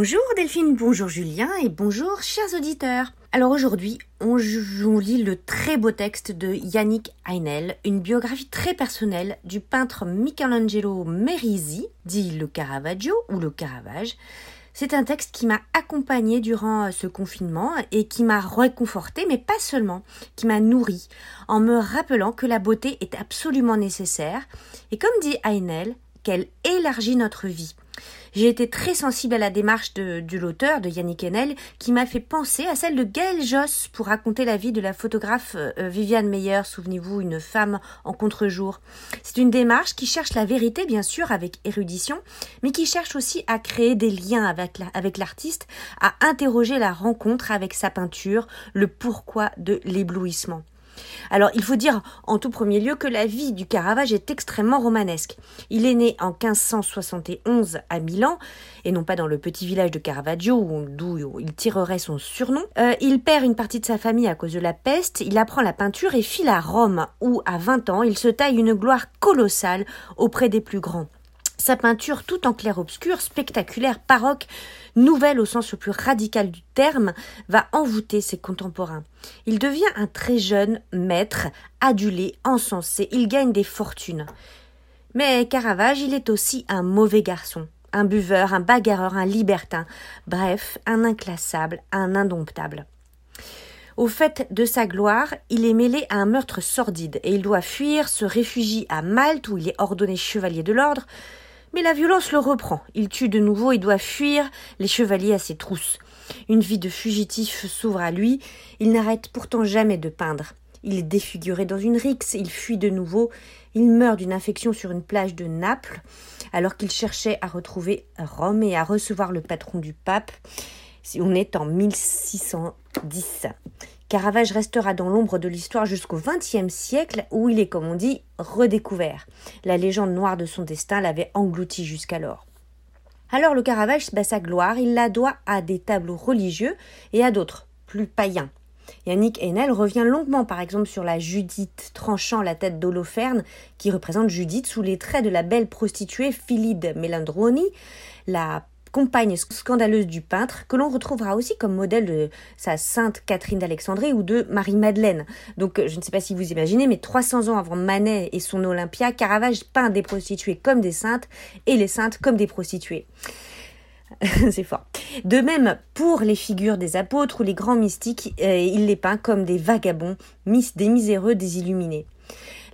Bonjour Delphine, bonjour Julien et bonjour chers auditeurs. Alors aujourd'hui, on, lit le très beau texte de Yannick Heinel, une biographie très personnelle du peintre Michelangelo Merisi, dit le Caravaggio ou le Caravage. C'est un texte qui m'a accompagné durant ce confinement et qui m'a réconforté, mais pas seulement, qui m'a nourri, en me rappelant que la beauté est absolument nécessaire, et comme dit Heinel, qu'elle élargit notre vie. J'ai été très sensible à la démarche de, l'auteur, de Yannick Enel, qui m'a fait penser à celle de Gaël Joss pour raconter la vie de la photographe euh, Viviane Meyer, souvenez-vous, une femme en contre-jour. C'est une démarche qui cherche la vérité, bien sûr, avec érudition, mais qui cherche aussi à créer des liens avec l'artiste, à interroger la rencontre avec sa peinture, le pourquoi de l'éblouissement. Alors, il faut dire en tout premier lieu que la vie du Caravage est extrêmement romanesque. Il est né en 1571 à Milan, et non pas dans le petit village de Caravaggio, d'où il tirerait son surnom. Euh, il perd une partie de sa famille à cause de la peste, il apprend la peinture et file à Rome, où, à 20 ans, il se taille une gloire colossale auprès des plus grands. Sa peinture, tout en clair-obscur, spectaculaire, baroque, nouvelle au sens le plus radical du terme, va envoûter ses contemporains. Il devient un très jeune maître, adulé, encensé, il gagne des fortunes. Mais Caravage, il est aussi un mauvais garçon, un buveur, un bagarreur, un libertin, bref, un inclassable, un indomptable. Au fait de sa gloire, il est mêlé à un meurtre sordide et il doit fuir, se réfugie à Malte où il est ordonné chevalier de l'ordre, mais la violence le reprend. Il tue de nouveau et doit fuir les chevaliers à ses trousses. Une vie de fugitif s'ouvre à lui. Il n'arrête pourtant jamais de peindre. Il est défiguré dans une rixe, il fuit de nouveau, il meurt d'une infection sur une plage de Naples, alors qu'il cherchait à retrouver Rome et à recevoir le patron du pape. On est en 1610. Caravage restera dans l'ombre de l'histoire jusqu'au XXe siècle où il est, comme on dit, redécouvert. La légende noire de son destin l'avait englouti jusqu'alors. Alors le Caravage, bah, sa gloire, il la doit à des tableaux religieux et à d'autres, plus païens. Yannick Enel revient longuement par exemple sur la Judith tranchant la tête d'Holoferne qui représente Judith sous les traits de la belle prostituée Philide Melandroni, la scandaleuse du peintre, que l'on retrouvera aussi comme modèle de sa sainte Catherine d'Alexandrie ou de Marie-Madeleine. Donc je ne sais pas si vous imaginez, mais 300 ans avant Manet et son Olympia, Caravage peint des prostituées comme des saintes et les saintes comme des prostituées. C'est fort. De même, pour les figures des apôtres ou les grands mystiques, euh, il les peint comme des vagabonds, des miséreux, des illuminés.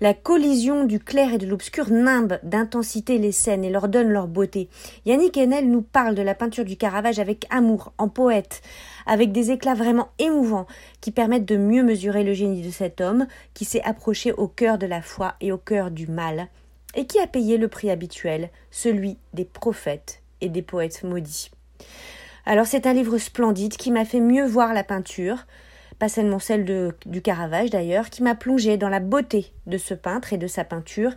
La collision du clair et de l'obscur nimbe d'intensité les scènes et leur donne leur beauté. Yannick Enel nous parle de la peinture du Caravage avec amour, en poète, avec des éclats vraiment émouvants qui permettent de mieux mesurer le génie de cet homme qui s'est approché au cœur de la foi et au cœur du mal, et qui a payé le prix habituel, celui des prophètes et des poètes maudits. Alors c'est un livre splendide qui m'a fait mieux voir la peinture, pas seulement celle de, du Caravage d'ailleurs, qui m'a plongé dans la beauté de ce peintre et de sa peinture.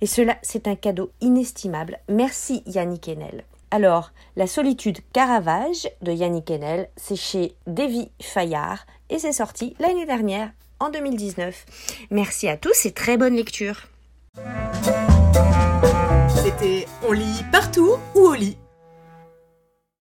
Et cela, c'est un cadeau inestimable. Merci Yannick Enel. Alors, La solitude Caravage de Yannick Enel, c'est chez Davy Fayard et c'est sorti l'année dernière, en 2019. Merci à tous et très bonne lecture. C'était On lit partout ou au lit?